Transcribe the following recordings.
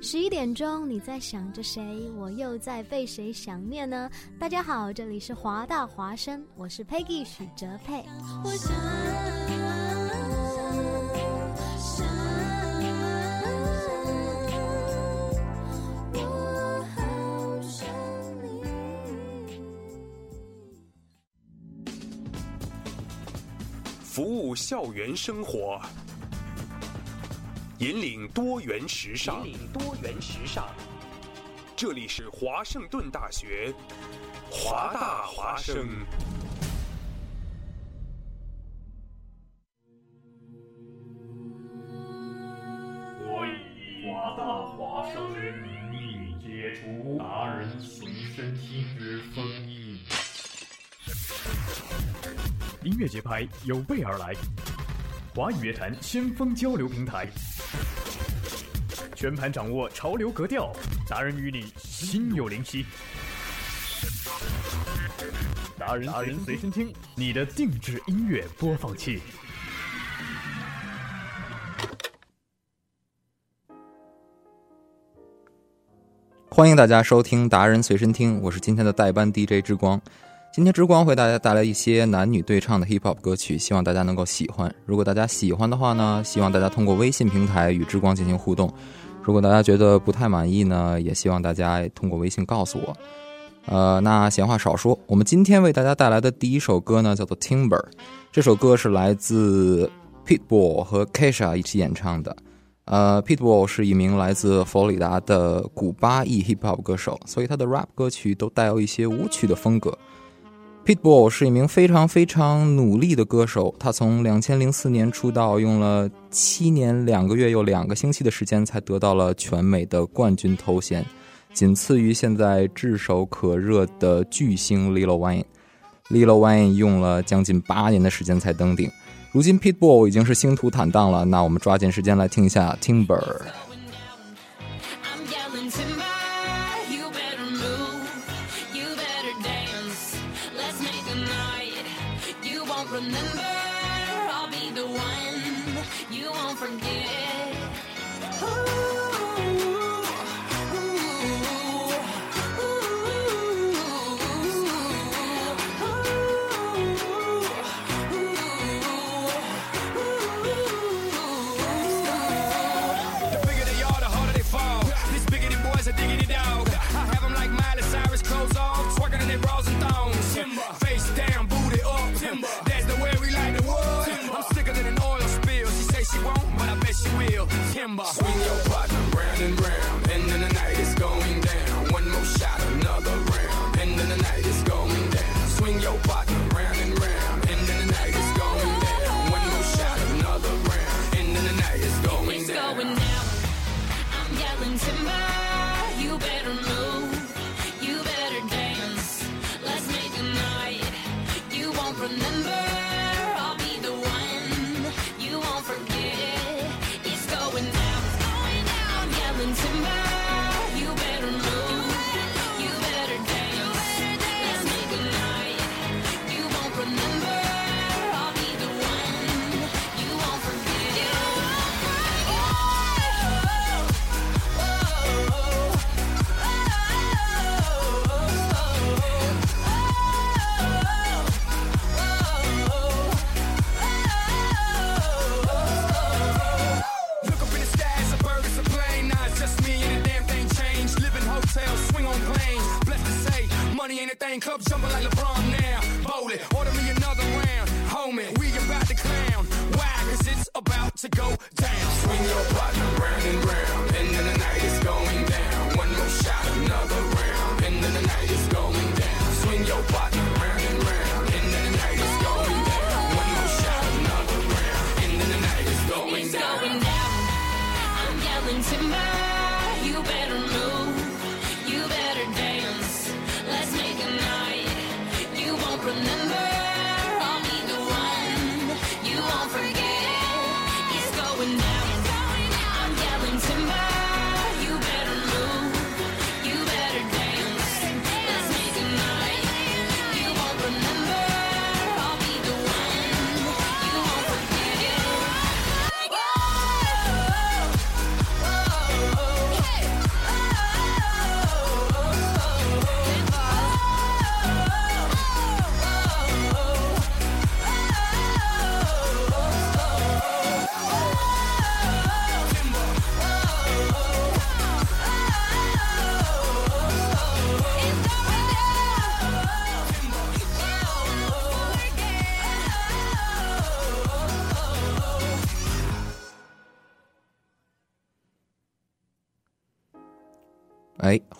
十一点钟，你在想着谁？我又在被谁想念呢？大家好，这里是华大华声，我是 Peggy 许哲佩。服务校园生活，引领多元时尚。引领多元时尚。这里是华盛顿大学，华大华生。我以华大华生之名义解除达人随身听之封印。音乐节拍有备而来，华语乐坛先锋交流平台，全盘掌握潮流格调，达人与你心有灵犀。达人达人随身听，你的定制音乐播放器。欢迎大家收听达人随身听，我是今天的代班 DJ 之光。今天之光为大家带来一些男女对唱的 hip hop 歌曲，希望大家能够喜欢。如果大家喜欢的话呢，希望大家通过微信平台与之光进行互动。如果大家觉得不太满意呢，也希望大家通过微信告诉我。呃，那闲话少说，我们今天为大家带来的第一首歌呢，叫做《Timber》。这首歌是来自 Pitbull 和 Kesha 一起演唱的。呃，Pitbull 是一名来自佛罗里达的古巴裔 hip hop 歌手，所以他的 rap 歌曲都带有一些舞曲的风格。Pitbull 是一名非常非常努力的歌手，他从两千零四年出道，用了七年两个月又两个星期的时间，才得到了全美的冠军头衔，仅次于现在炙手可热的巨星 Lil Wayne。Lil Wayne 用了将近八年的时间才登顶。如今 Pitbull 已经是星途坦荡了，那我们抓紧时间来听一下 Timber。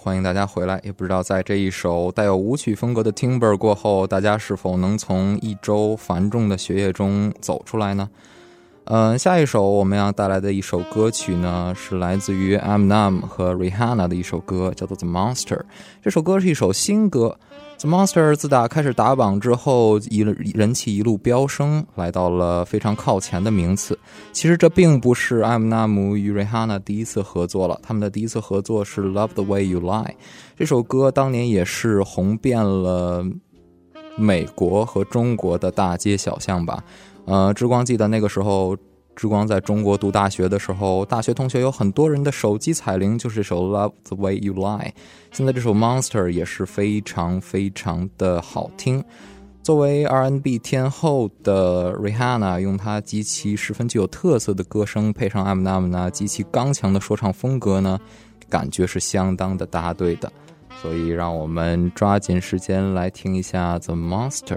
欢迎大家回来！也不知道在这一首带有舞曲风格的 Timber 过后，大家是否能从一周繁重的学业中走出来呢？嗯，下一首我们要带来的一首歌曲呢，是来自于 amnam 和 Rihanna 的一首歌，叫做《The Monster》。这首歌是一首新歌，《The Monster》自打开始打榜之后，一人气一路飙升，来到了非常靠前的名次。其实这并不是艾姆纳姆与 Rihanna 第一次合作了，他们的第一次合作是《Love the Way You Lie》。这首歌当年也是红遍了美国和中国的大街小巷吧。呃，之光记得那个时候，之光在中国读大学的时候，大学同学有很多人的手机彩铃就是这首《Love the Way You Lie》。现在这首《Monster》也是非常非常的好听。作为 R&B 天后的 Rihanna，用她极其十分具有特色的歌声，配上 Eminem 那极其刚强的说唱风格呢，感觉是相当的搭对的。所以，让我们抓紧时间来听一下《The Monster》。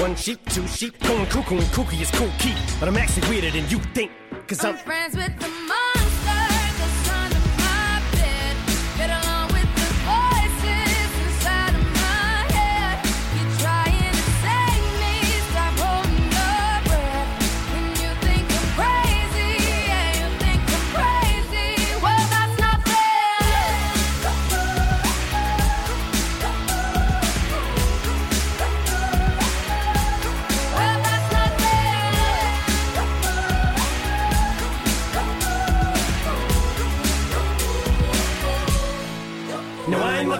One sheep, two sheep, going cuckoo and kooky is Kool Keith. But I'm actually weirder than you think. Cause I'm I'm friends with the monster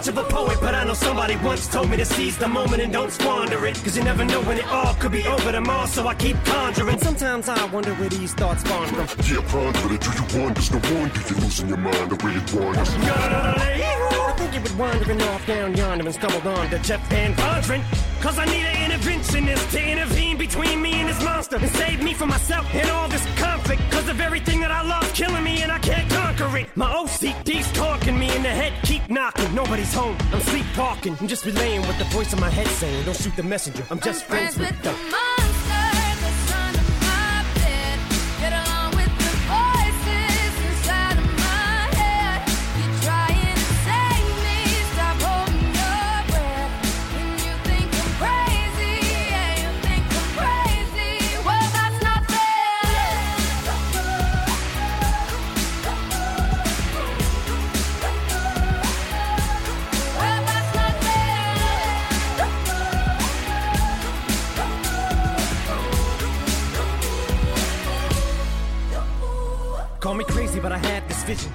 much of a poet, but I know somebody once told me to seize the moment and don't squander it. Cause you never know when it all could be over tomorrow, so I keep conjuring. Sometimes I wonder where these thoughts spawn from. Yeah, ponder it. Do you wonder? There's no wonder you're losing your mind the way it wanders. I think you were wandering off down yonder and stumbled on to Jeff VanVonderen. Cause I need an interventionist to intervene between me and this monster and save me from myself and all this conflict. Cause of everything that I love killing me and I can't conquer it. My OCD's Nobody's home. I'm sleepwalking. I'm just relaying what the voice in my head saying. Don't shoot the messenger. I'm just I'm friends, with the. monster but I had this vision.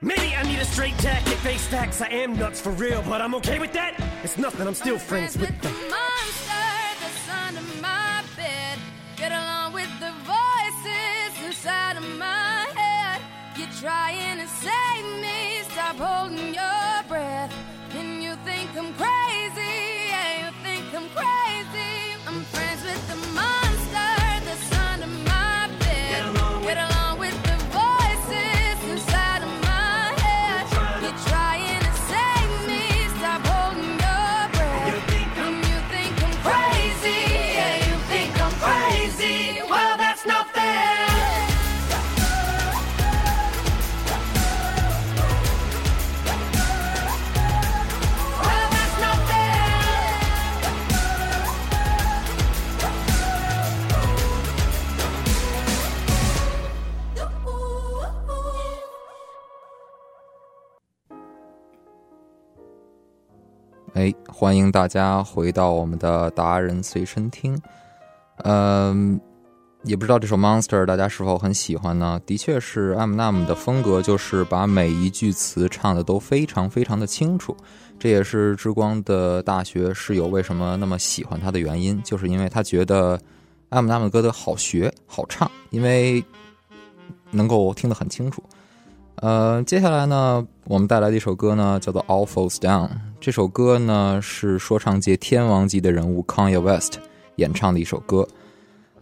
Maybe I need a straight jacket, face facts. I am nuts for real, but I'm okay with that. It's nothing, I'm still friends with the them. 欢迎大家回到我们的达人随身听。嗯，也不知道这首《Monster》大家是否很喜欢呢？的确是 Eminem 的风格，就是把每一句词唱的都非常非常的清楚。这也是之光的大学室友为什么那么喜欢他的原因，就是因为他觉得 Eminem 的歌的好学好唱，因为能够听得很清楚。呃，接下来呢，我们带来的一首歌呢，叫做《All Falls Down》。这首歌呢是说唱界天王级的人物 Kanye West 演唱的一首歌。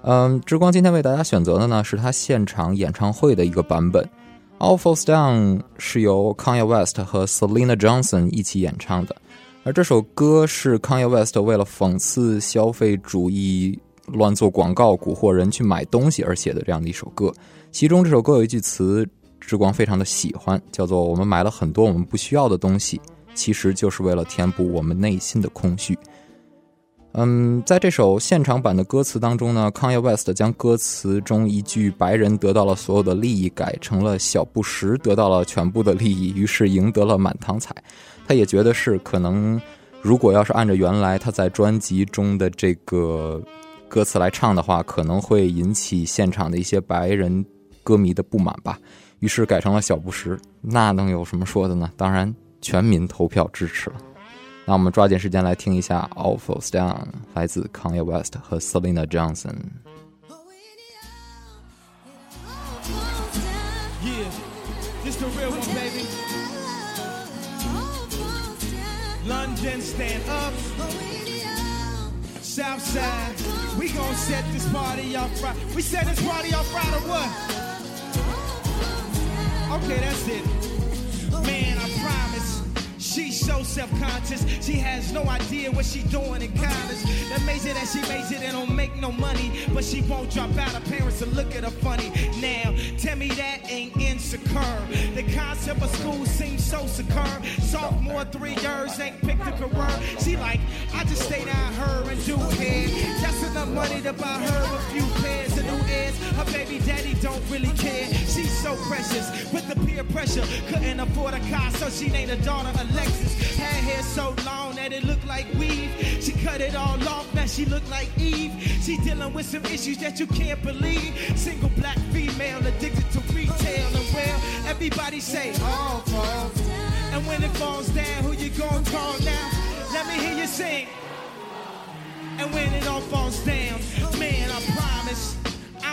嗯，之光今天为大家选择的呢是他现场演唱会的一个版本。《All Falls Down》是由 Kanye West 和 Selena Johnson 一起演唱的，而这首歌是 Kanye West 为了讽刺消费主义、乱做广告、蛊惑人去买东西而写的这样的一首歌。其中这首歌有一句词。之光非常的喜欢，叫做“我们买了很多我们不需要的东西，其实就是为了填补我们内心的空虚。”嗯，在这首现场版的歌词当中呢，Kanye West 将歌词中一句“白人得到了所有的利益”改成了“小布什得到了全部的利益”，于是赢得了满堂彩。他也觉得是可能，如果要是按照原来他在专辑中的这个歌词来唱的话，可能会引起现场的一些白人歌迷的不满吧，于是改成了小布什。那能有什么说的呢？当然，全民投票支持了。那我们抓紧时间来听一下《All Falls Down》，来自 Kanye West 和 Syleena Johnson。London, stand up. Southside, we gon' set this party off right. We set this party off right or what? Okay, that's it. Man, I promise. She's so self-conscious. She has no idea what she's doing in college. Amazing that she makes it and don't make no money, but she won't drop out. Her parents will look at her funny. Now, tell me that ain't insecure. The concept of school seems so secure. Sophomore three years ain't picked a career. She like, I just stay down her and do hair. That's enough money to buy her a few pairs ears. Her baby daddy don't really care. She's so precious with the peer pressure. Couldn't afford a car, so she named her daughter Alexis. Had hair so long that it looked like weave. She cut it all off, now she look like Eve. She dealing with some issues that you can't believe. Single black female addicted to retail and well, everybody say, oh, falls. And when it falls down, who you gonna call now? Let me hear you sing. And when it all falls down, man, I promise.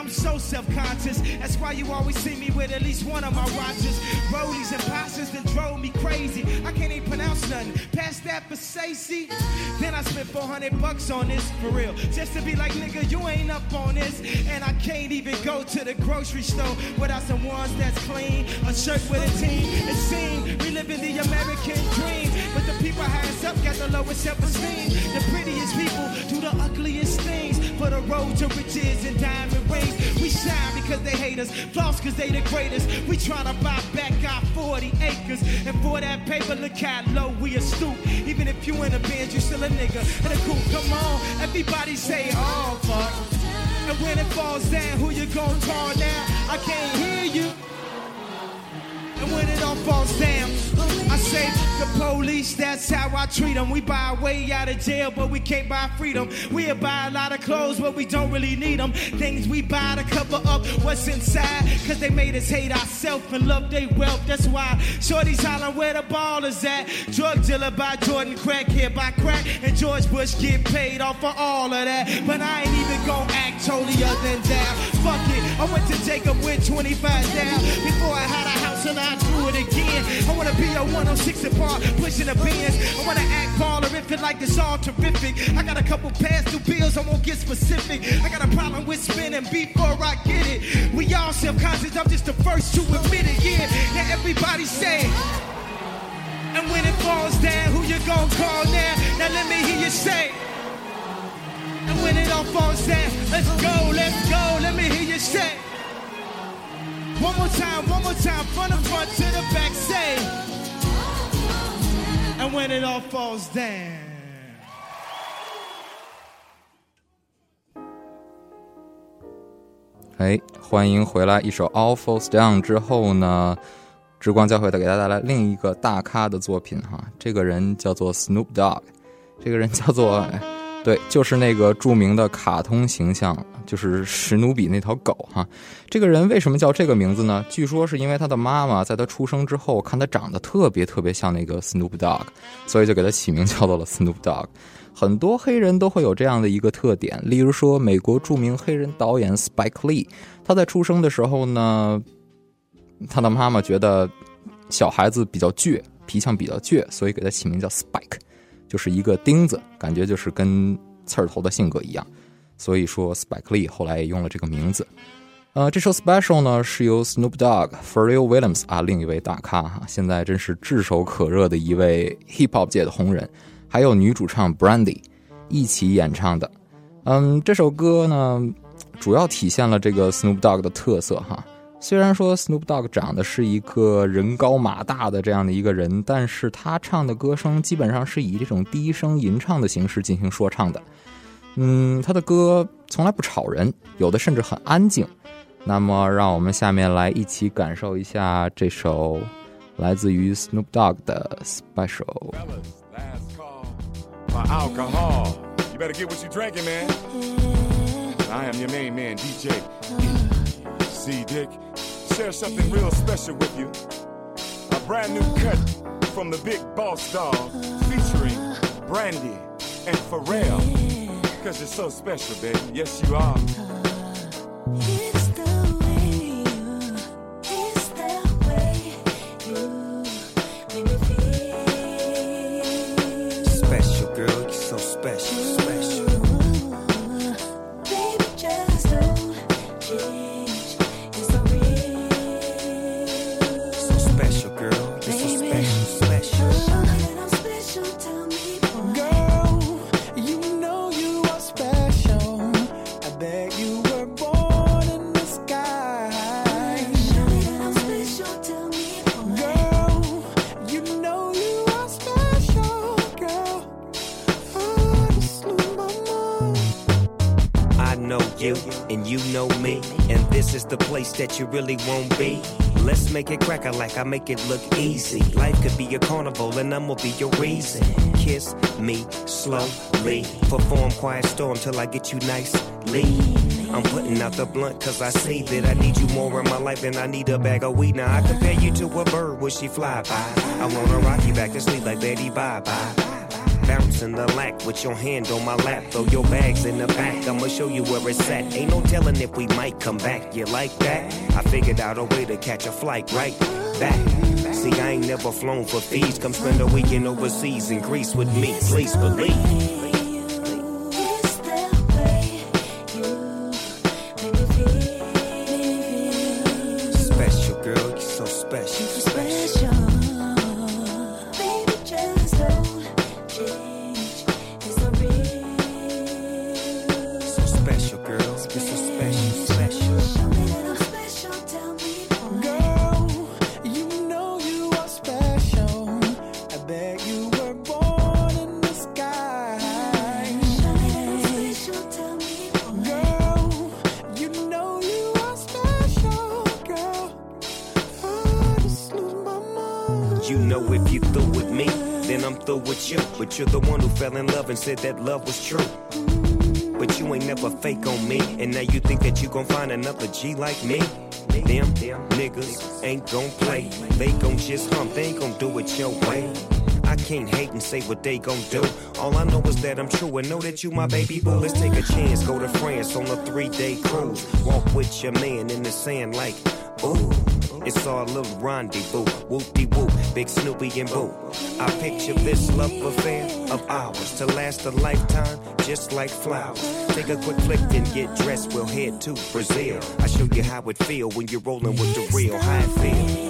So self-conscious. That's why you always see me with at least one of my watches. Rollies and passes that drove me crazy. I can't even pronounce nothing. Past that Versace. Then I spent 400 bucks on this for real. Just to be like, nigga, you ain't up on this. And I can't even go to the grocery store without some ones that's clean. A shirt with a team. It seems we live in the American dream. But the people hands up got the lowest self-esteem. The prettiest people do the ugliest things. For the road to riches and diamond rings. Shine because they hate us. Floss because they the greatest. We tryna buy back our 40 acres. And for that paper, look how low we are stoop. Even if you in a band, you still a nigga. And a cool, come on. Everybody say, oh, fuck. And when it falls down, who you gon' call now? I can't hear you. And when it all falls down, I say the police, that's how I treat them. We buy our way out of jail, but we can't buy freedom. We'll buy a lot of clothes, but we don't really need them. Things we buy to cover up what's inside, cause they made us hate ourselves and love their wealth. That's why Shorty's hollering where the ball is at. Drug dealer by Jordan, crack here by crack, and George Bush get paid off for all of that. But I ain't even gonna act totally holier than thou. Fuck it, I went to Jacob with 25 down. Before I had a house and I do it again. I wanna be a 106 apart, pushing the bins. I wanna act ballerific like it's all terrific. I got a couple past due bills, I won't get specific. I got a problem with spinning before I get it. We all self-conscious, I'm just the first to admit it, yeah. Now everybody say And when it falls down, who you gonna call now? Now let me hear you say And when it all falls down, let's go, let's go, let me hear you say one more time, one more time, from the front to the back, say. And when it all falls down. 哎，欢迎回来！一首《All Falls Down》之后呢，之光教会给大家带来另一个大咖的作品哈，这个人叫做 Snoop Dogg，这个人叫做，对，就是那个著名的卡通形象，就是史努比那条狗哈。这个人为什么叫这个名字呢？据说是因为他的妈妈在他出生之后看他长得特别特别像那个 Snoop Dogg，所以就给他起名叫做了 Snoop Dogg。很多黑人都会有这样的一个特点，例如说美国著名黑人导演 Spike Lee，他在出生的时候呢，他的妈妈觉得小孩子比较倔，皮相比较倔，所以给他起名叫 Spike，就是一个钉子，感觉就是跟刺儿头的性格一样。所以说 Spike Lee 后来也用了这个名字。呃，这首 Special 呢是由 Snoop Dogg、Pharrell Williams 啊，另一位大咖哈，现在真是炙手可热的一位 Hip Hop 界的红人，还有女主唱 Brandy 一起演唱的。嗯，这首歌呢，主要体现了这个 Snoop Dogg 的特色哈。虽然说 Snoop Dogg 长得是一个人高马大的这样的一个人，但是他唱的歌声基本上是以这种低声吟唱的形式进行说唱的。嗯，他的歌从来不吵人，有的甚至很安静。那么，让我们下面来一起感受一下这首来自于 Snoop Dogg 的 Special。Last call for alcohol. You better get what you drinking, man. I am your main man, DJ. C Dick. Share something real special with you. A brand new cut from the big boss dog featuring Brandy and Pharrell. Cause you're so special, baby. Yes, you are. That you really won't be. Let's make it cracker like I make it look easy. Life could be a carnival, and I'm gonna be your reason. Kiss me slowly, perform quiet storm till I get you nicely. I'm putting out the blunt cause I see that I need you more in my life than I need a bag of weed. Now I compare you to a bird when she fly by. I wanna rock you back to sleep like Betty Bye Bye. Bouncing the lack with your hand on my lap. Throw your bags in the back. I'ma show you where it's at. Ain't no telling if we might come back. You like that? I figured out a way to catch a flight right back. See, I ain't never flown for fees. Come spend a weekend overseas in Greece with me. Please believe. Said that love was true. But you ain't never fake on me. And now you think that you gon' find another G like me. Them, niggas ain't gon' play. They gon' just hump, they ain't gon' do it your way. I can't hate and say what they gon' do. All I know is that I'm true and know that you my baby boo. Let's take a chance, go to France on a three day cruise. Walk with your man in the sand like, ooh. It's our little rendezvous. Whoop de whoop, big Snoopy and Boo. I picture this love affair of ours to last a lifetime, just like flowers. Take a quick flick and get dressed. We'll head to Brazil. I show you how it feel when you're rolling with the real. It feel.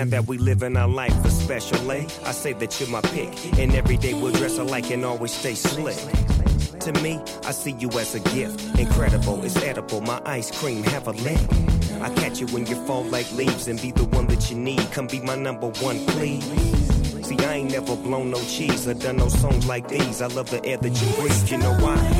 Now that we live in our life a special way, I say that you're my pick. And every day we'll dress alike and always stay slick. To me, I see you as a gift. Incredible, it's edible. My ice cream have a lick. I catch you when you fall like leaves and be the one that you need. Come be my number one, please. See, I ain't never blown no cheese or done no songs like these. I love the air that you breathe. You know? Why?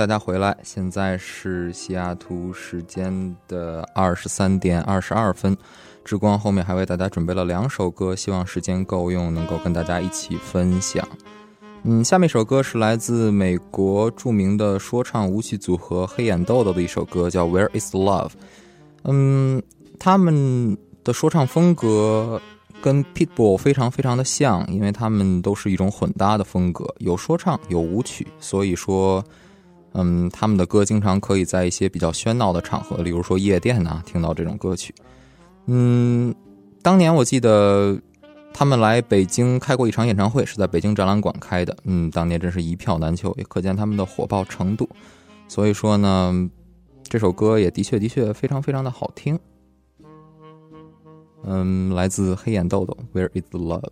大家回来，现在是西雅图时间的二十三点二十二分。之光后面还为大家准备了两首歌，希望时间够用，能够跟大家一起分享。嗯，下面一首歌是来自美国著名的说唱舞曲组合黑眼豆豆的一首歌，叫《Where Is Love》。嗯，他们的说唱风格跟 Pitbull 非常非常的像，因为他们都是一种混搭的风格，有说唱有舞曲，所以说，嗯，他们的歌经常可以在一些比较喧闹的场合，例如说夜店呐、听到这种歌曲。嗯，当年我记得他们来北京开过一场演唱会，是在北京展览馆开的。嗯，当年真是一票难求，也可见他们的火爆程度。所以说呢，这首歌也的确的确非常非常的好听。嗯，来自黑眼豆豆，Where is the love？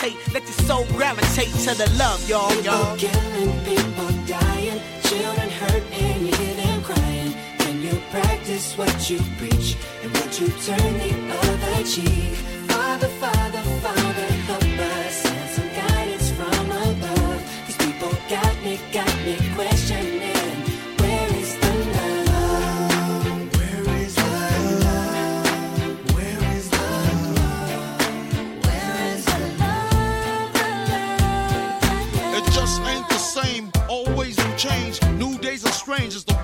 Meditate. Let your soul gravitate to the love, y'all, y'all. People killing, people dying, children hurt and you hear them crying. Can you practice what you preach and would you turn the other cheek? Father, Father, Father,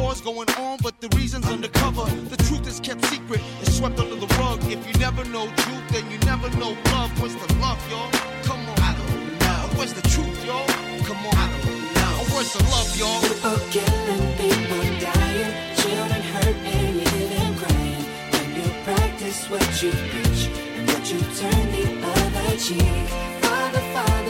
War's going on, but the reason's undercover. The truth is kept secret, it's swept under the rug. If you never know truth, then you never know love. Where's the love, y'all? Come on. I don't know. Where's the truth, y'all? Come on. I don't know. Where's the love, y'all? People killing, people dying, children hurt and crying. When you practice what you preach and would you turn the other cheek? Father, Father,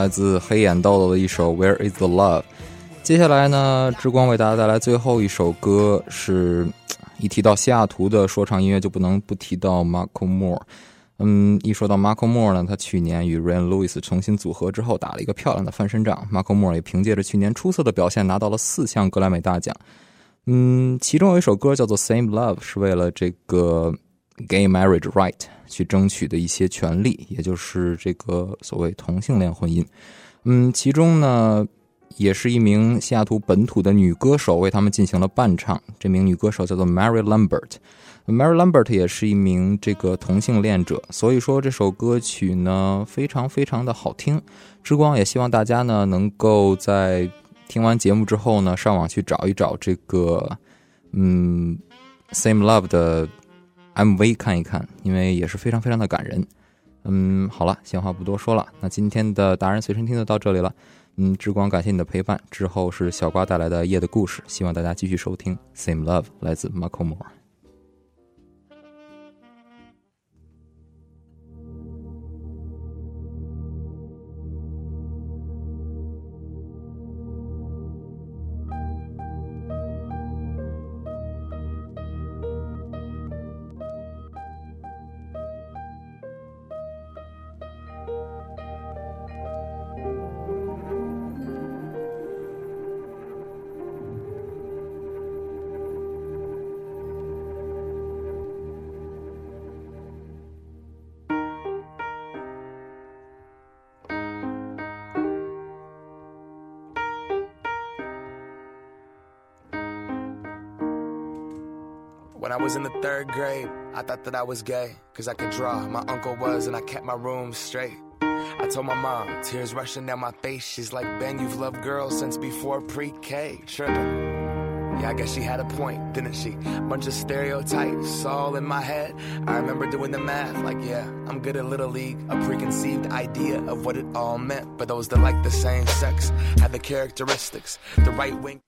来自黑眼豆豆的一首《Where Is the Love》。接下来呢，之光为大家带来最后一首歌是，一提到西雅图的说唱音乐，就不能不提到 Marco Moore。嗯，一说到 Marco Moore 呢，他去年与 Ryan Lewis 重新组合之后，打了一个漂亮的翻身仗。Marco Moore 也凭借着去年出色的表现，拿到了四项格莱美大奖。嗯，其中有一首歌叫做《Same Love》，是为了这个 Gay Marriage Right 去争取的一些权利，也就是这个所谓同性恋婚姻。嗯，其中呢。也是一名西雅图本土的女歌手，为他们进行了伴唱。这名女歌手叫做 Mary Lambert。Mary Lambert 也是一名这个同性恋者，所以说这首歌曲呢非常非常的好听。之光也希望大家呢能够在听完节目之后呢，上网去找一找这个嗯 Same Love 的 MV 看一看，因为也是非常非常的感人。嗯，好了，闲话不多说了，那今天的达人随身听就到这里了。嗯，之光，感谢你的陪伴。之后是小瓜带来的夜的故事，希望大家继续收听。Same love，来自 Marco Moore。When I was in the third grade, I thought that I was gay, cause I could draw. My uncle was, and I kept my room straight. I told my mom, tears rushing down my face. She's like, Ben, you've loved girls since before pre K. Tripping. Yeah, I guess she had a point, didn't she? Bunch of stereotypes all in my head. I remember doing the math, like, yeah, I'm good at Little League. A preconceived idea of what it all meant. But those that like the same sex had the characteristics. The right wing.